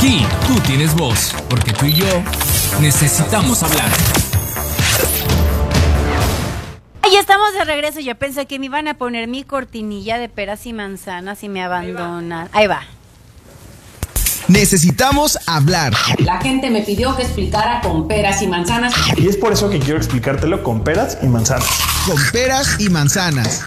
Aquí tú tienes voz, porque tú y yo necesitamos hablar. Ahí estamos de regreso. Yo pensé que me iban a poner mi cortinilla de peras y manzanas y me abandonan. Ahí va. Necesitamos hablar. La gente me pidió que explicara con peras y manzanas. Y es por eso que quiero explicártelo con peras y manzanas. Con peras y manzanas.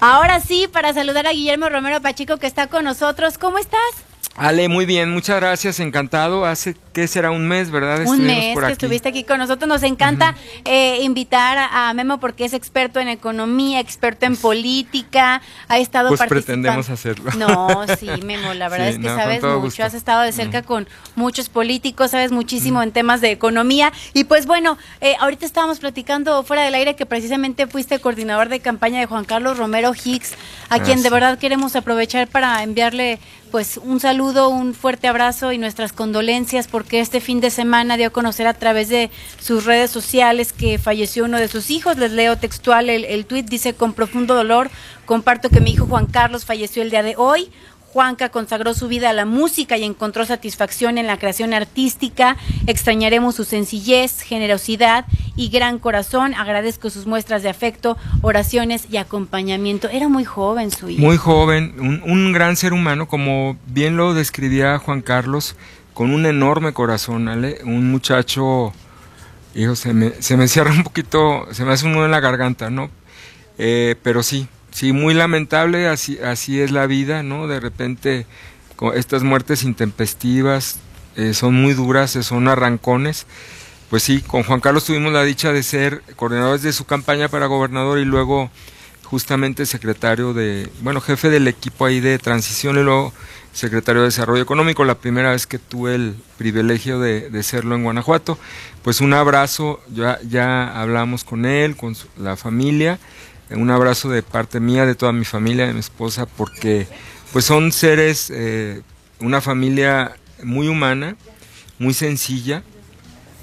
Ahora sí, para saludar a Guillermo Romero Pachico que está con nosotros. ¿Cómo estás? Ale, muy bien, muchas gracias, encantado. Hace, ¿qué será? Un mes, ¿verdad? Un mes que estuviste aquí con nosotros. Nos encanta eh, invitar a, Memo porque es experto en economía, experto en política, ha estado pues pretendemos hacerlo. No, sí, Memo, la verdad es que sabes mucho, has estado de cerca con muchos políticos, sabes muchísimo en temas de economía. Y pues bueno, eh, ahorita estábamos platicando fuera del aire que precisamente fuiste coordinador de campaña de Juan Carlos Romero Hicks, a quien de verdad queremos aprovechar para enviarle pues un saludo, un fuerte abrazo y nuestras condolencias porque este fin de semana dio a conocer a través de sus redes sociales que falleció uno de sus hijos. Les leo textual el, el tuit, dice con profundo dolor, comparto que mi hijo Juan Carlos falleció el día de hoy. Juanca consagró su vida a la música y encontró satisfacción en la creación artística. Extrañaremos su sencillez, generosidad y gran corazón. Agradezco sus muestras de afecto, oraciones y acompañamiento. Era muy joven su hijo. Muy joven, un, gran ser humano, como bien lo describía Juan Carlos, con un enorme corazón, un muchacho, hijo, se me, se me cierra un poquito, se me hace un nudo en la garganta, ¿no? Eh, pero sí, sí, muy lamentable, así, así es la vida, ¿no? De repente estas muertes intempestivas eh, son muy duras, eh, son arrancones. Pues sí, con Juan Carlos tuvimos la dicha de ser coordinadores de su campaña para gobernador y luego justamente secretario de, bueno, jefe del equipo ahí de transición y luego secretario de Desarrollo Económico, la primera vez que tuve el privilegio de, serlo en Guanajuato. Pues un abrazo, ya, ya hablamos con él, con la familia un abrazo de parte mía, de toda mi familia, de mi esposa, porque pues son seres, eh, una familia muy humana, muy sencilla.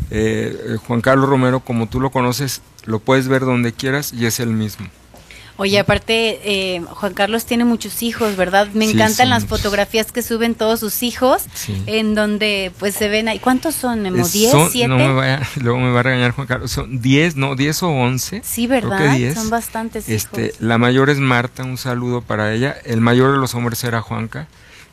Eh, eh, Juan Carlos Romero, como tú lo conoces, lo puedes ver donde quieras y es el mismo. Oye, aparte, eh, Juan Carlos tiene muchos hijos, ¿verdad? Me encantan las fotografías que suben todos sus hijos, en donde pues se ven ahí. ¿Cuántos son, Memo? ¿10, ¿7? No me vaya, luego me va a regañar Juan Carlos. Son 10, no, 10 o 11. Sí, ¿verdad? Son bastantes este, La mayor es Marta, un saludo para ella. El mayor de los hombres era Juanca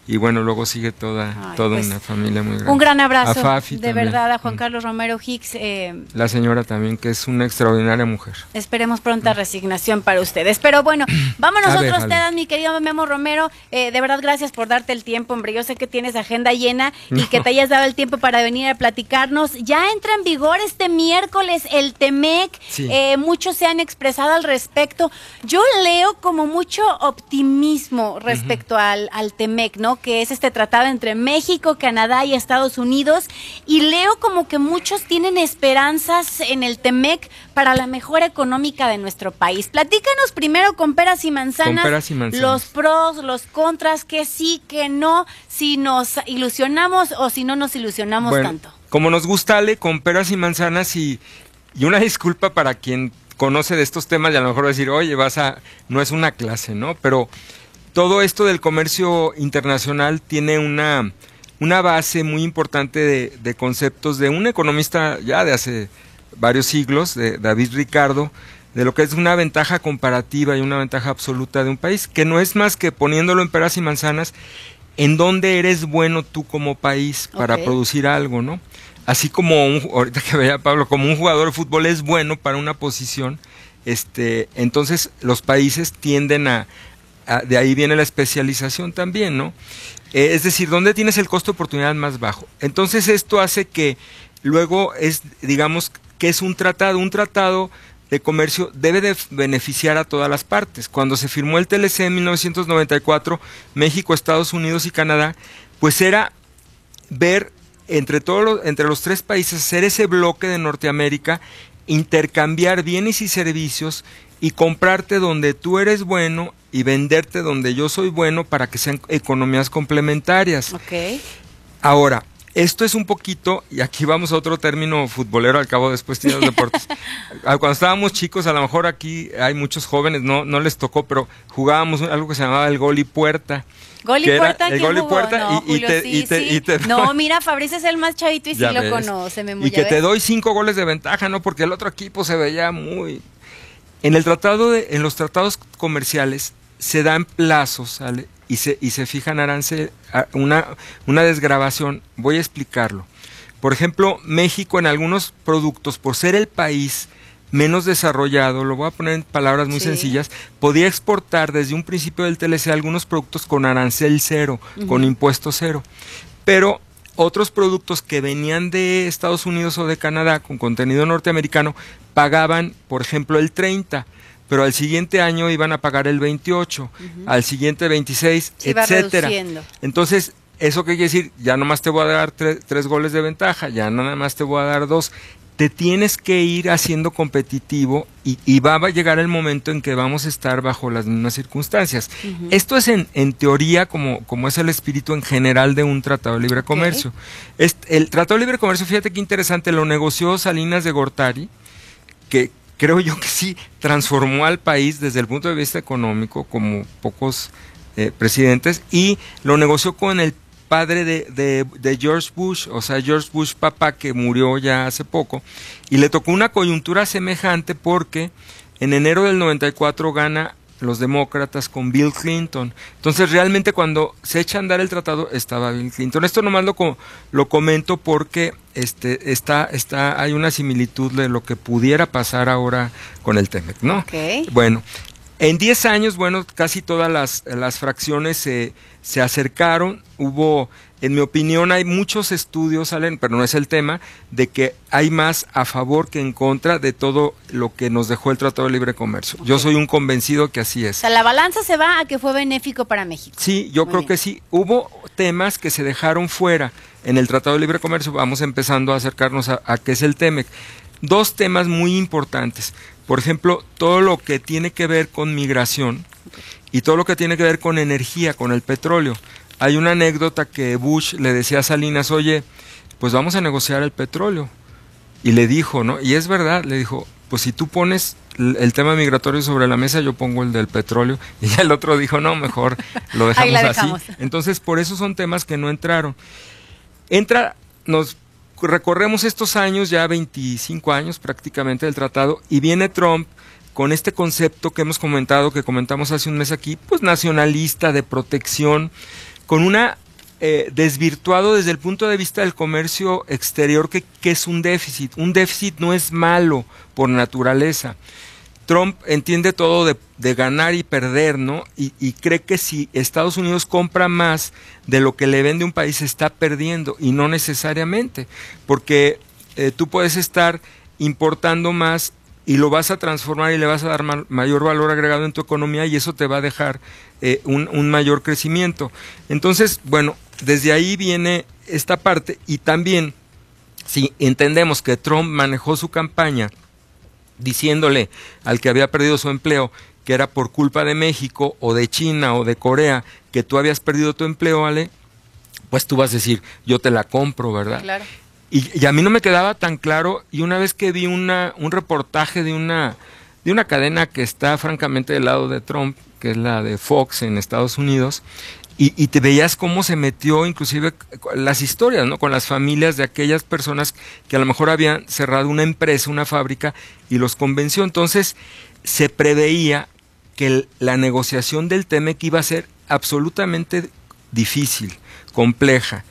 y bueno, luego sigue toda, toda pues, una familia muy grande. Un gran abrazo, de verdad, a Juan mm. Carlos Romero Hicks. Eh, la señora también, que es una extraordinaria mujer. Esperemos pronta mm. resignación para ustedes. Pero bueno, vámonos nosotros, ustedes, mi querido Memo Romero. Eh, de verdad, gracias por darte el tiempo, hombre. Yo sé que tienes agenda llena y que te hayas dado el tiempo para venir a platicarnos. Ya entra en vigor este miércoles el TEMEC. Eh, muchos se han expresado al respecto. Yo leo como mucho optimismo respecto al, al TEMEC, ¿no? Que es este tratado entre México, Canadá y Estados Unidos. Y leo como que muchos tienen esperanzas en el TEMEC para la mejora económica de nuestro país. Platícanos primero con peras y manzanas, los pros, los contras, que sí, que no, si nos ilusionamos o si no nos ilusionamos tanto. Como nos gusta, Ale, con peras y manzanas y, y una disculpa para quien conoce de estos temas y a lo mejor decir, oye, vas a, no es una clase, ¿no? Pero todo esto del comercio internacional tiene una, una base muy importante de, conceptos de un economista ya de hace varios siglos, de David Ricardo, de lo que es una ventaja comparativa y una ventaja absoluta de un país, que no es más que poniéndolo en peras y manzanas, en dónde eres bueno tú como país para producir algo, ¿no? Así como un, ahorita que veía Pablo, como un jugador de fútbol es bueno para una posición, este, entonces los países tienden a, de ahí viene la especialización también, ¿no? Eh, es decir, ¿dónde tienes el costo de oportunidad más bajo? Entonces esto hace que luego es, digamos, que es un tratado, un tratado de comercio debe de beneficiar a todas las partes. Cuando se firmó el TLC en 1994, México, Estados Unidos y Canadá, pues era ver entre todos los, entre los tres países hacer ese bloque de Norteamérica, intercambiar bienes y servicios y comprarte donde tú eres bueno y venderte donde yo soy bueno para que sean economías complementarias. Okay. Ahora, esto es un poquito, y aquí vamos a otro término futbolero, al cabo después de los deportes. Ah, cuando estábamos chicos, a lo mejor aquí hay muchos jóvenes, no, no les tocó, pero jugábamos algo que se llamaba el gol y puerta. Gol y puerta, el gol y puerta no, y, te, y, te, No, mira, Fabricio es el más chavito y sí lo conoce, Y que te doy cinco goles de ventaja, ¿no? Porque el otro equipo se veía muy... En el tratado de, en los tratados comerciales se dan plazos, ¿sale? y se, y se fijan arance, una, una desgrabación. Voy a explicarlo. Por ejemplo, México en algunos productos, por ser el país menos desarrollado, lo voy a poner en palabras muy sencillas, podía exportar desde un principio del TLC algunos productos con arancel cero, con impuesto cero. Pero otros productos que venían de Estados Unidos o de Canadá con contenido norteamericano pagaban, por ejemplo, el 30 pero al siguiente año iban a pagar el 28, al siguiente 26, etcétera. Entonces, ¿eso qué quiere decir? Ya nomás te voy a dar tres goles de ventaja, ya nada más te voy a dar dos. Te tienes que ir haciendo competitivo y, va a llegar el momento en que vamos a estar bajo las mismas circunstancias. Esto es en, en teoría como, como es el espíritu en general de un tratado de libre comercio. el tratado de libre comercio, fíjate qué interesante, lo negoció Salinas de Gortari, que, creo yo que sí transformó al país desde el punto de vista económico como pocos eh, presidentes y lo negoció con el padre de, de, George Bush, o sea, George Bush papá que murió ya hace poco, y le tocó una coyuntura semejante porque en enero del 94 gana los demócratas con Bill Clinton. Entonces realmente cuando se echa a andar el tratado estaba Bill Clinton. Esto nomás lo, lo comento porque este, está, está, hay una similitud de lo que pudiera pasar ahora con el TEMEC, ¿no? Bueno, en 10 años, bueno, casi todas las, las fracciones se, se acercaron, hubo en mi opinión hay muchos estudios, salen, pero no es el tema, de que hay más a favor que en contra de todo lo que nos dejó el Tratado de Libre Comercio. Yo soy un convencido que así es. O sea, la balanza se va a que fue benéfico para México. Sí, yo creo que sí. Hubo temas que se dejaron fuera en el Tratado de Libre Comercio. Vamos empezando a acercarnos a, a qué es el TEMEC. Dos temas muy importantes. Por ejemplo, todo lo que tiene que ver con migración y todo lo que tiene que ver con energía, con el petróleo. Hay una anécdota que Bush le decía a Salinas, oye, pues vamos a negociar el petróleo. Y le dijo, ¿no? Y es verdad, le dijo, pues si tú pones el tema migratorio sobre la mesa, yo pongo el del petróleo. Y el otro dijo, no, mejor lo dejamos, así. Entonces, por eso son temas que no entraron. Entra, nos recorremos estos años, ya 25 años prácticamente del tratado, y viene Trump con este concepto que hemos comentado, que comentamos hace un mes aquí, pues nacionalista, de protección, con una eh, desvirtuado desde el punto de vista del comercio exterior que, es un déficit. Un déficit no es malo por naturaleza. Trump entiende todo de, ganar y perder, ¿no? Y, cree que si Estados Unidos compra más de lo que le vende un país, está perdiendo, y no necesariamente, porque eh, tú puedes estar importando más y lo vas a transformar y le vas a dar mayor valor agregado en tu economía y eso te va a dejar eh, un, mayor crecimiento. Entonces, bueno, desde ahí viene esta parte y también si entendemos que Trump manejó su campaña diciéndole al que había perdido su empleo que era por culpa de México o de China o de Corea que tú habías perdido tu empleo, ¿vale? Pues tú vas a decir, yo te la compro, ¿verdad? Claro. Y, a mí no me quedaba tan claro y una vez que vi una, un reportaje de una, de una cadena que está francamente del lado de Trump, que es la de Fox en Estados Unidos, y, te veías cómo se metió inclusive las historias, ¿no? Con las familias de aquellas personas que a lo mejor habían cerrado una empresa, una fábrica, y los convenció. Entonces, se preveía que la negociación del TEMEC iba a ser absolutamente difícil, compleja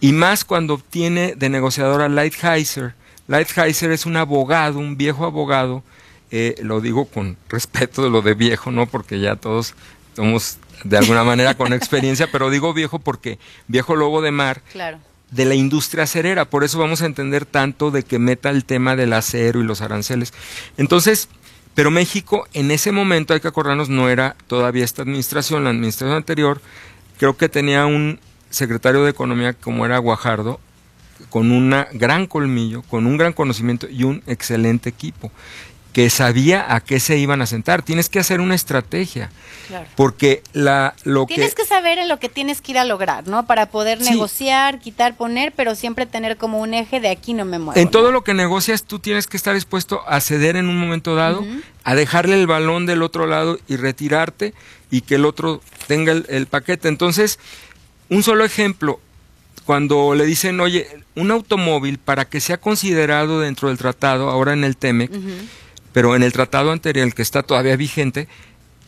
y más cuando obtiene de negociador a Lighthizer. Lighthizer es un abogado, un viejo abogado, eh, lo digo con respeto de lo de viejo, no porque ya todos somos de alguna manera con experiencia, pero digo viejo porque viejo lobo de mar. de la industria acerera, por eso vamos a entender tanto de que meta el tema del acero y los aranceles. Entonces, pero México en ese momento, hay que acordarnos, no era todavía esta administración, la administración anterior creo que tenía un, secretario de Economía como era Guajardo, con un gran colmillo, con un gran conocimiento y un excelente equipo. Que sabía a qué se iban a sentar. Tienes que hacer una estrategia. Porque la, lo tienes que... saber en lo que tienes que ir a lograr, ¿no? Para poder negociar, quitar, poner, pero siempre tener como un eje de aquí no me muevo. En todo lo que negocias, tú tienes que estar dispuesto a ceder en un momento dado, a dejarle el balón del otro lado y retirarte y que el otro tenga el paquete. Entonces, un solo ejemplo, cuando le dicen, oye, un automóvil para que sea considerado dentro del tratado, ahora en el TEMEC, pero en el tratado anterior, el que está todavía vigente,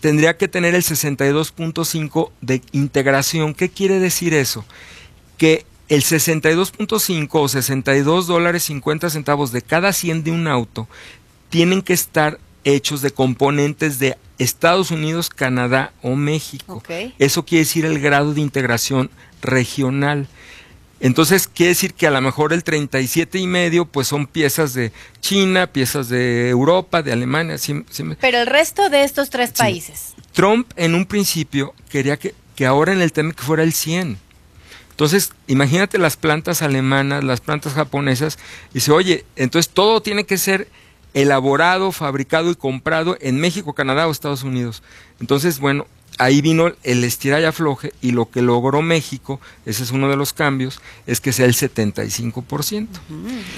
tendría que tener el 62.5 de integración. ¿Qué quiere decir eso? Que el 62.5 o 62 dólares 50 centavos de cada 100 de un auto tienen que estar hechos de componentes de Estados Unidos, Canadá o México. Eso quiere decir el grado de integración regional. Entonces quiere decir que a lo mejor el 37 y medio pues son piezas de China, piezas de Europa, de Alemania. Pero el resto de estos tres países. Trump en un principio quería que, que ahora en el tema que fuera el 100. Entonces, imagínate las plantas alemanas, las plantas japonesas, y dice, oye, entonces todo tiene que ser elaborado, fabricado y comprado en México, Canadá o Estados Unidos. Entonces, bueno, ahí vino el estira y afloje y lo que logró México, ese es uno de los cambios, es que sea el 75%.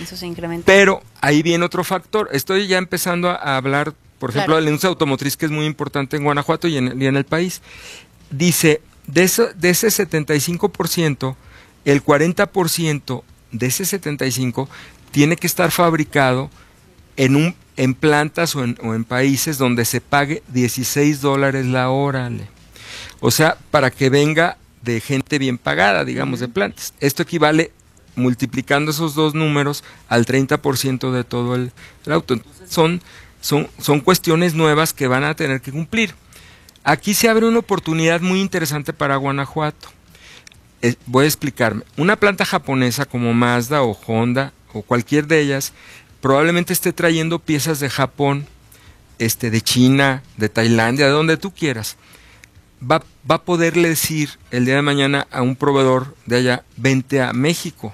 eso se incrementa. Pero ahí viene otro factor. Estoy ya empezando a, hablar, por ejemplo, de la industria automotriz que es muy importante en Guanajuato y en, el país. Dice, de, eso, de ese 75%, el 40% de ese 75% tiene que estar fabricado en un en plantas o en, países donde se pague 16 dólares la hora. O sea, para que venga de gente bien pagada, digamos, de plantas. Esto equivale, multiplicando esos dos números, al 30% de todo el, auto. Entonces, son, son, son cuestiones nuevas que van a tener que cumplir. Aquí se abre una oportunidad muy interesante para Guanajuato. Eh, voy a explicarme. Una planta japonesa como Mazda o Honda o cualquier de ellas probablemente esté trayendo piezas de Japón, este, de China, de Tailandia, de donde tú quieras. Va, va, a poderle decir el día de mañana a un proveedor de allá, vente a México.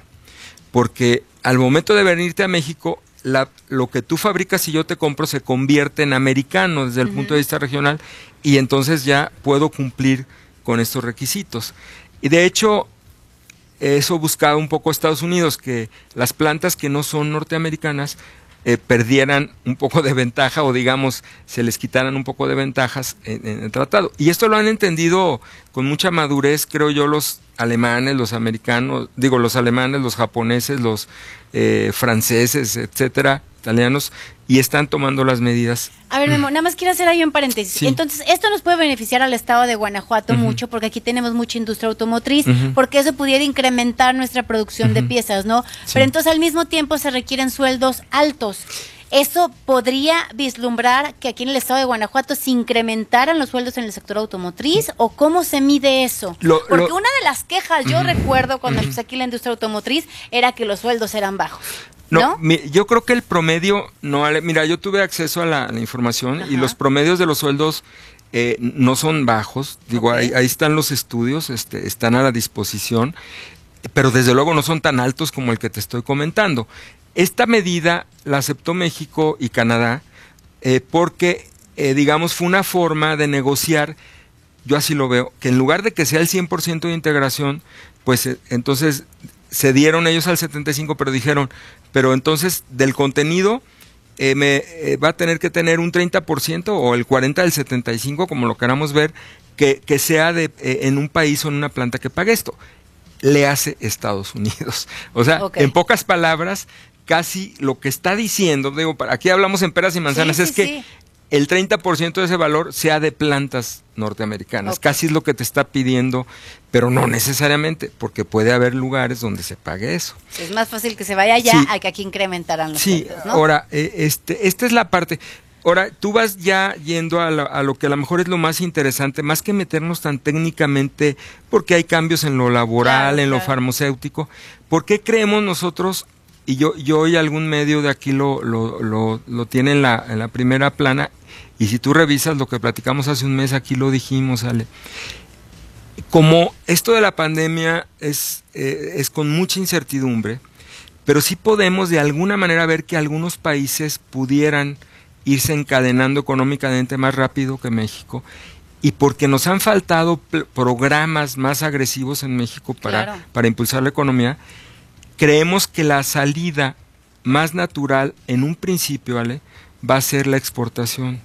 Porque al momento de venirte a México, la, lo que tú fabricas y yo te compro se convierte en americano desde el punto de vista regional y entonces ya puedo cumplir con estos requisitos. Y de hecho, eso buscaba un poco Estados Unidos, que las plantas que no son norteamericanas eh, perdieran un poco de ventaja o digamos se les quitaran un poco de ventajas en, el tratado. Y esto lo han entendido con mucha madurez, creo yo, los alemanes, los americanos, digo los alemanes, los japoneses, los eh, franceses, etcétera, italianos, y están tomando las medidas. A ver, Memo, nada más quiero hacer ahí un paréntesis. Entonces, esto nos puede beneficiar al estado de Guanajuato mucho, porque aquí tenemos mucha industria automotriz, porque eso pudiera incrementar nuestra producción de piezas, ¿no? Pero entonces al mismo tiempo se requieren sueldos altos. ¿Eso podría vislumbrar que aquí en el estado de Guanajuato se incrementaran los sueldos en el sector automotriz? ¿O cómo se mide eso? Porque una de las quejas, yo recuerdo cuando empecé aquí la industria automotriz, era que los sueldos eran bajos. No, yo creo que el promedio, no, mira, yo tuve acceso a la, información y los promedios de los sueldos eh, no son bajos, digo, ahí, están los estudios, este, están a la disposición, pero desde luego no son tan altos como el que te estoy comentando. Esta medida la aceptó México y Canadá eh, porque, eh, digamos, fue una forma de negociar, yo así lo veo, que en lugar de que sea el 100% de integración, pues entonces se dieron ellos al 75, pero dijeron, pero entonces del contenido eh, me, eh, va a tener que tener un 30% o el 40 del 75, como lo queramos ver, que, que sea de, eh, en un país o en una planta que pague esto. Le hace Estados Unidos. O sea, en pocas palabras, casi lo que está diciendo, digo, aquí hablamos en peras y manzanas, es que el 30% de ese valor sea de plantas norteamericanas. Casi es lo que te está pidiendo, pero no necesariamente, porque puede haber lugares donde se pague eso. Es más fácil que se vaya allá a que aquí incrementaran los Sí, ahora, eh, este, esta es la parte. Ahora, tú vas ya yendo a, lo que a lo mejor es lo más interesante, más que meternos tan técnicamente, porque hay cambios en lo laboral, en lo farmacéutico. ¿Por qué creemos nosotros y yo, yo y algún medio de aquí lo, lo, lo, lo tiene en la, en la primera plana, y si tú revisas lo que platicamos hace un mes, aquí lo dijimos, Ale. Como esto de la pandemia es, eh, es con mucha incertidumbre, pero sí podemos de alguna manera ver que algunos países pudieran irse encadenando económicamente más rápido que México y porque nos han faltado programas más agresivos en México para, para impulsar la economía, creemos que la salida más natural en un principio, ¿vale? va a ser la exportación.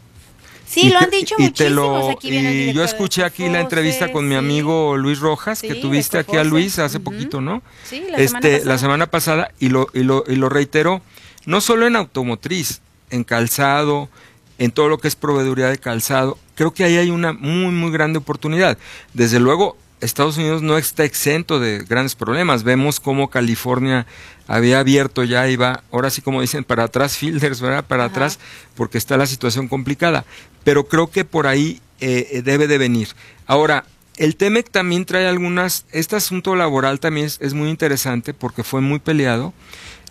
Sí, lo han dicho y Te lo, y yo escuché aquí la entrevista con mi amigo Luis Rojas, que tuviste aquí a Luis hace poquito, ¿no? Sí, la este, semana pasada. La semana pasada y lo, y lo, y lo reiteró, no solo en automotriz, en calzado, en todo lo que es proveeduría de calzado. Creo que ahí hay una muy, muy grande oportunidad. Desde luego, Estados Unidos no está exento de grandes problemas. Vemos cómo California había abierto ya y va, ahora sí como dicen, para atrás, fielders, ¿verdad? Para atrás, porque está la situación complicada. Pero creo que por ahí eh, eh, debe de venir. Ahora, el TEMEC también trae algunas, este asunto laboral también es, muy interesante porque fue muy peleado.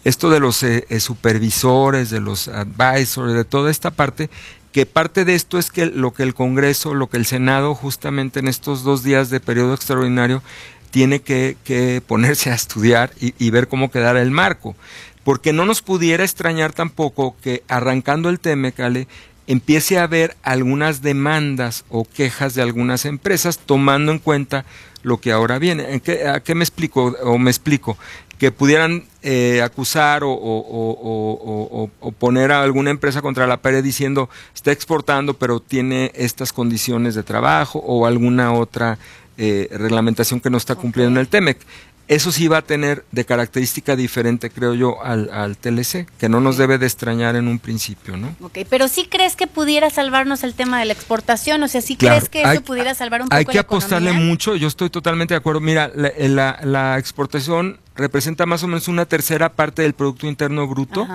Esto de los eh, supervisores, de los advisors, de toda esta parte, que parte de esto es que lo que el Congreso, lo que el Senado justamente en estos dos días de periodo extraordinario tiene que, ponerse a estudiar y, ver cómo quedará el marco. Porque no nos pudiera extrañar tampoco que arrancando el Temecale empiece a haber algunas demandas o quejas de algunas empresas tomando en cuenta lo que ahora viene. ¿A qué me explico o me explico? que pudieran eh, acusar o, poner a alguna empresa contra la pared diciendo está exportando pero tiene estas condiciones de trabajo o alguna otra eh, reglamentación que no está cumpliendo en el TEMEC. Eso sí va a tener de característica diferente, creo yo, al, al TLC, que no nos debe de extrañar en un principio, ¿no? Ok, pero sí crees que pudiera salvarnos el tema de la exportación, o sea, sí crees que eso pudiera salvar un poco Hay que apostarle mucho, yo estoy totalmente de acuerdo. Mira, la, la, exportación representa más o menos una tercera parte del Producto Interno Bruto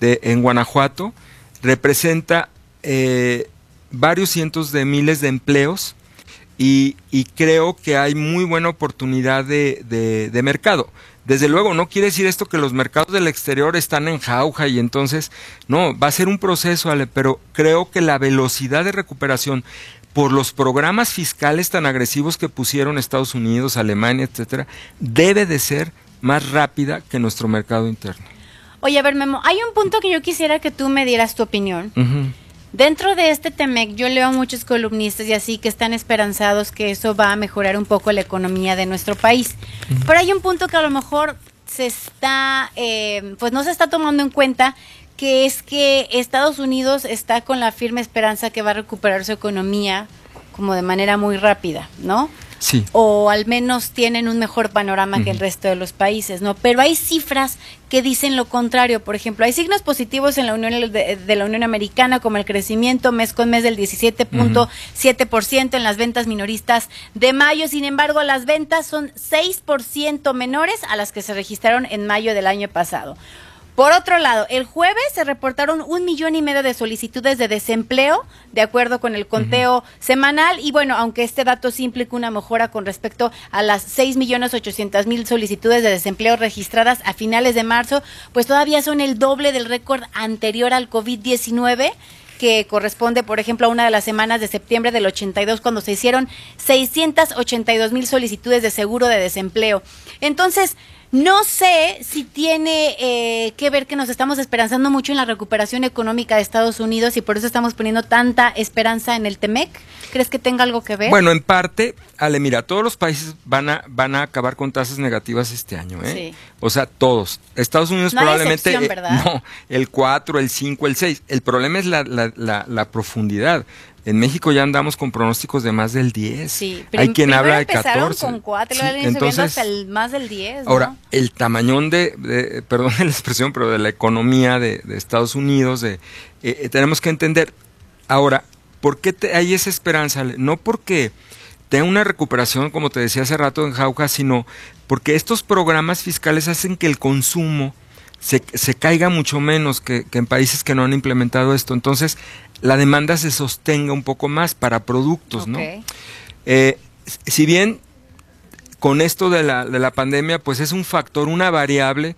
de, en Guanajuato, representa eh, varios cientos de miles de empleos, y, creo que hay muy buena oportunidad de, de, mercado. Desde luego, no quiere decir esto que los mercados del exterior están en jauja y entonces, no, va a ser un proceso, Ale, pero creo que la velocidad de recuperación por los programas fiscales tan agresivos que pusieron Estados Unidos, Alemania, etcétera, debe de ser más rápida que nuestro mercado interno. Oye, a ver, Memo, hay un punto que yo quisiera que tú me dieras tu opinión. Dentro de este TEMEC yo leo a muchos columnistas y así que están esperanzados que eso va a mejorar un poco la economía de nuestro país. Pero hay un punto que a lo mejor se está, eh, pues no se está tomando en cuenta, que es que Estados Unidos está con la firme esperanza que va a recuperar su economía como de manera muy rápida, ¿no? O al menos tienen un mejor panorama que el resto de los países, ¿no? Pero hay cifras que dicen lo contrario. Por ejemplo, hay signos positivos en la Unión de, la Unión Americana, como el crecimiento mes con mes del 17.7% en las ventas minoristas de mayo. Sin embargo, las ventas son 6% menores a las que se registraron en mayo del año pasado. Por otro lado, el jueves se reportaron un millón y medio de solicitudes de desempleo, de acuerdo con el conteo semanal. Y bueno, aunque este dato sí implica una mejora con respecto a las seis millones ochocientos mil solicitudes de desempleo registradas a finales de marzo, pues todavía son el doble del récord anterior al COVID-19 que corresponde, por ejemplo, a una de las semanas de septiembre del 82, cuando se hicieron 682 mil solicitudes de seguro de desempleo. Entonces, no sé si tiene eh, que ver que nos estamos esperanzando mucho en la recuperación económica de Estados Unidos y por eso estamos poniendo tanta esperanza en el TEMEC. ¿Crees que tenga algo que ver? Bueno, en parte, Ale, mira, todos los países van a, van a acabar con tasas negativas este año, ¿eh? Sí. O sea, todos. Estados Unidos probablemente... Eh, no, el 4, el 5, el 6. El problema es la, la, la, la profundidad. En México ya andamos con pronósticos de más del 10. Sí, Hay quien habla de 14. con 4, entonces, hasta el más del 10. Ahora, el tamañón de, perdón la expresión, pero de la economía de, Estados Unidos, de, eh, eh, tenemos que entender. Ahora, ¿por qué hay esa esperanza? No porque tenga una recuperación, como te decía hace rato en Jauja, sino porque estos programas fiscales hacen que el consumo se, se caiga mucho menos que, que, en países que no han implementado esto. Entonces, la demanda se sostenga un poco más para productos, ¿no? Eh, si bien con esto de la, de la pandemia, pues es un factor, una variable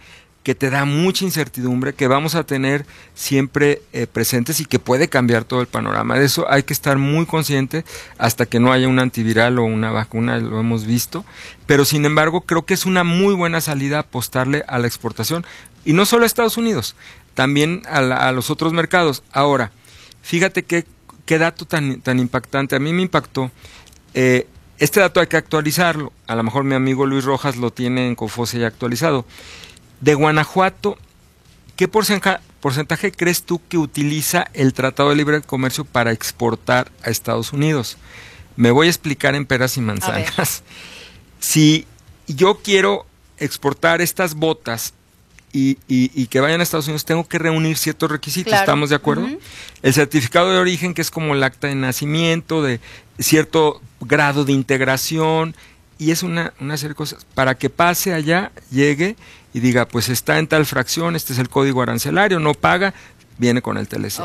que te da mucha incertidumbre, que vamos a tener siempre eh, presentes y que puede cambiar todo el panorama. De eso hay que estar muy consciente hasta que no haya un antiviral o una vacuna, lo hemos visto. Pero sin embargo, creo que es una muy buena salida apostarle a la exportación. Y no solo a Estados Unidos, también a, a los otros mercados. Ahora, fíjate qué, qué dato tan, tan impactante. A mí me impactó. Eh, este dato hay que actualizarlo. A lo mejor mi amigo Luis Rojas lo tiene en Cofose ya actualizado. De Guanajuato, ¿qué porcentaje, crees tú que utiliza el Tratado de Libre Comercio para exportar a Estados Unidos? Me voy a explicar en peras y manzanas. Si yo quiero exportar estas botas y, y, que vayan a Estados Unidos, tengo que reunir ciertos requisitos, ¿estamos de acuerdo? El certificado de origen, que es como el acta de nacimiento, de cierto grado de integración, y es una, una serie de cosas, para que pase allá, llegue y diga, pues está en tal fracción, este es el código arancelario, no paga, viene con el TLC.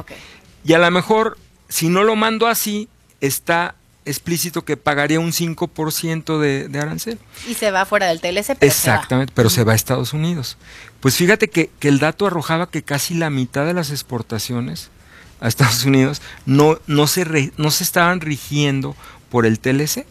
Y a lo mejor, si no lo mando así, está explícito que pagaría un 5% de, de arancel. Y se va fuera del TLC. Pero Exactamente, pero se va a Estados Unidos. Pues fíjate que, que, el dato arrojaba que casi la mitad de las exportaciones a Estados Unidos no, no, se, no se estaban rigiendo por el TLC.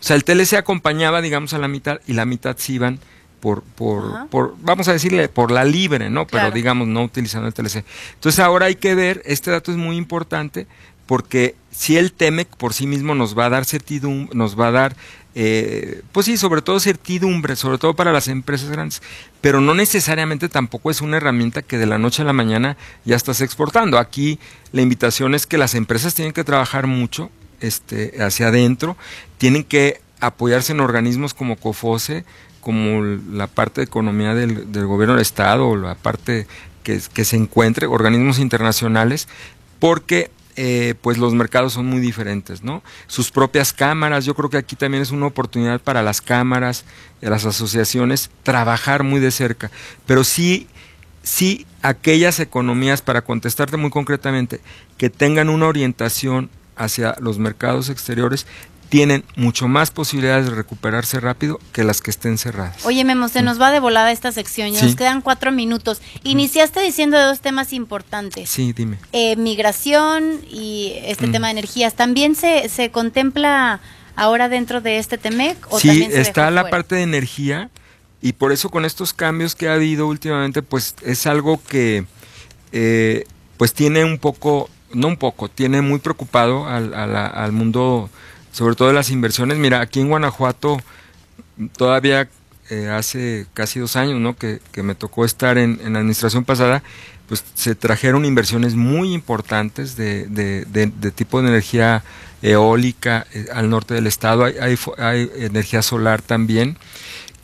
O sea, el TLC acompañaba, digamos, a la mitad y la mitad se iban por, por, por vamos a decirle, por la libre, ¿no? Pero digamos, no utilizando el TLC. Entonces ahora hay que ver, este dato es muy importante porque si el TEMEC por sí mismo nos va a dar certidumbre, nos va a dar eh, pues sí, sobre todo certidumbre, sobre todo para las empresas grandes, pero no necesariamente tampoco es una herramienta que de la noche a la mañana ya estás exportando. Aquí la invitación es que las empresas tienen que trabajar mucho este, hacia adentro, tienen que apoyarse en organismos como COFOSE, como la parte de economía del, gobierno del Estado, o la parte que, que se encuentre, organismos internacionales, porque eh, pues los mercados son muy diferentes, ¿no? Sus propias cámaras, yo creo que aquí también es una oportunidad para las cámaras, las asociaciones, trabajar muy de cerca, pero sí, sí aquellas economías, para contestarte muy concretamente, que tengan una orientación hacia los mercados exteriores, tienen mucho más posibilidades de recuperarse rápido que las que estén cerradas. Oye, Memo, se nos va de volada esta sección, ya nos quedan cuatro minutos. Iniciaste diciendo de dos temas importantes. Sí, dime. Eh, migración y este tema de energías. ¿También se, se contempla ahora dentro de este TEMEC? ¿o sí, está la parte de energía y por eso con estos cambios que ha habido últimamente, pues es algo que eh, pues tiene un poco, no un poco, tiene muy preocupado al, al mundo sobre todo las inversiones. Mira, aquí en Guanajuato todavía eh, hace casi dos años, ¿no? Que, me tocó estar en, la administración pasada, pues se trajeron inversiones muy importantes de, de, tipo de energía eólica eh, al norte del estado, hay, hay, energía solar también.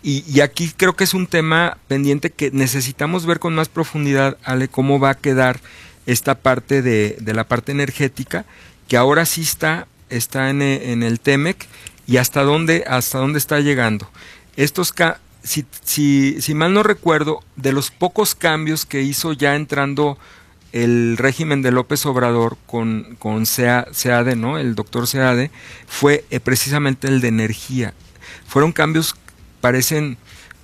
Y, y, aquí creo que es un tema pendiente que necesitamos ver con más profundidad, Ale, cómo va a quedar esta parte de, de la parte energética, que ahora sí está está en, eh, en el TEMEC y hasta dónde, hasta dónde está llegando. Estos si, si, si mal no recuerdo, de los pocos cambios que hizo ya entrando el régimen de López Obrador con, con SEADE, ¿no? El doctor SEADE, fue eh, precisamente el de energía. Fueron cambios, parecen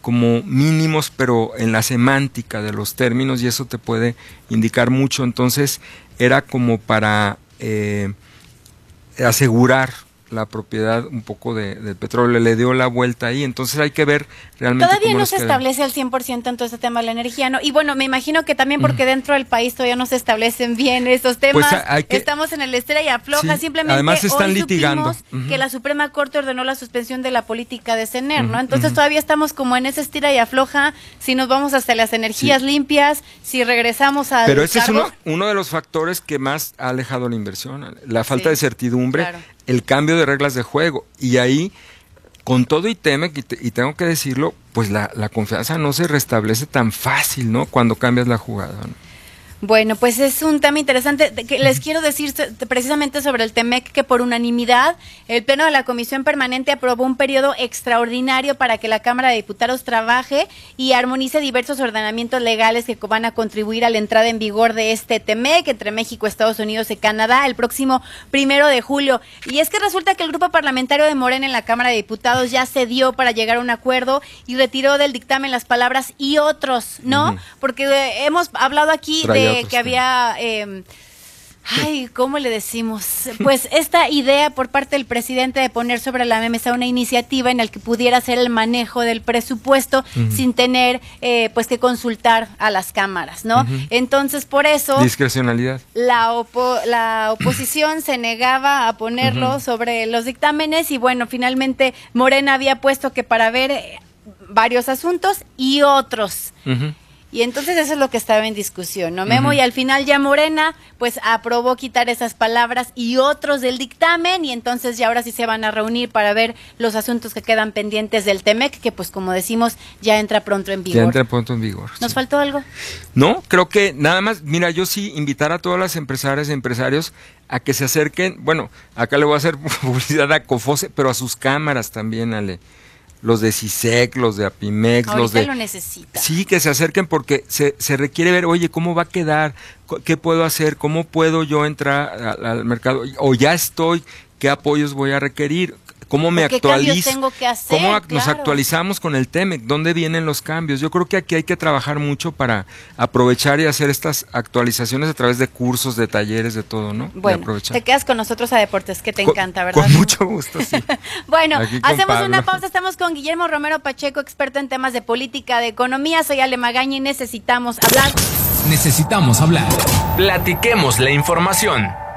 como mínimos, pero en la semántica de los términos, y eso te puede indicar mucho. Entonces, era como para eh, asegurar la propiedad un poco de, del petróleo, le dio la vuelta ahí, entonces hay que ver realmente Todavía no se establece al 100% en todo este tema de la energía, ¿no? Y bueno, me imagino que también porque dentro del país todavía no se establecen bien estos pues temas, estamos en el estrella y afloja, simplemente además están litigando. que la Suprema Corte ordenó la suspensión de la política de CENER, ¿no? Entonces todavía estamos como en esa estira y afloja, si nos vamos hasta las energías limpias, si regresamos a Pero ese es uno, uno, de los factores que más ha alejado la inversión, la falta de certidumbre el cambio de reglas de juego. Y ahí, con todo y teme, y, tengo que decirlo, pues la, la, confianza no se restablece tan fácil, ¿no? Cuando cambias la jugada. Bueno, pues es un tema interesante. Que les quiero decir precisamente sobre el TEMEC que por unanimidad el Pleno de la Comisión Permanente aprobó un periodo extraordinario para que la Cámara de Diputados trabaje y armonice diversos ordenamientos legales que van a contribuir a la entrada en vigor de este TEMEC entre México, Estados Unidos y Canadá el próximo primero de julio. Y es que resulta que el grupo parlamentario de Morena en la Cámara de Diputados ya cedió para llegar a un acuerdo y retiró del dictamen las palabras y otros, ¿no? Porque eh, hemos hablado aquí de que había... Eh, Ay, ¿cómo le decimos? Pues esta idea por parte del presidente de poner sobre la mesa una iniciativa en la que pudiera hacer el manejo del presupuesto sin tener eh, pues que consultar a las cámaras, ¿no? Entonces, por eso... Discrecionalidad. La, la oposición se negaba a ponerlo sobre los dictámenes y bueno, finalmente Morena había puesto que para ver eh, varios asuntos y otros. Y entonces eso es lo que estaba en discusión, ¿no, Memo? Y al final ya Morena, pues aprobó quitar esas palabras y otros del dictamen, y entonces ya ahora sí se van a reunir para ver los asuntos que quedan pendientes del TEMEC, que pues como decimos, ya entra pronto en vigor. Ya entra pronto en vigor. ¿Nos faltó algo? No, creo que nada más, mira, yo sí invitar a todas las empresarias y empresarios a que se acerquen, bueno, acá le voy a hacer publicidad a Cofose, pero a sus cámaras también, Ale los de CISEC, los de Apimex, los de... lo necesita. Sí, que se acerquen porque se, se, requiere ver, oye, ¿cómo va a quedar? ¿Qué puedo hacer? ¿Cómo puedo yo entrar al mercado? O ya estoy, ¿qué apoyos voy a requerir? Cómo me actualizo, tengo que hacer, cómo nos actualizamos con el TEMEC, dónde vienen los cambios. Yo creo que aquí hay que trabajar mucho para aprovechar y hacer estas actualizaciones a través de cursos, de talleres, de todo, ¿no? Bueno, te quedas con nosotros a Deportes, que te encanta, ¿verdad? Con mucho gusto, sí. bueno, hacemos una pausa, estamos con Guillermo Romero Pacheco, experto en temas de política, de economía. Soy Ale Magaña y necesitamos hablar. Necesitamos hablar. Platiquemos la información.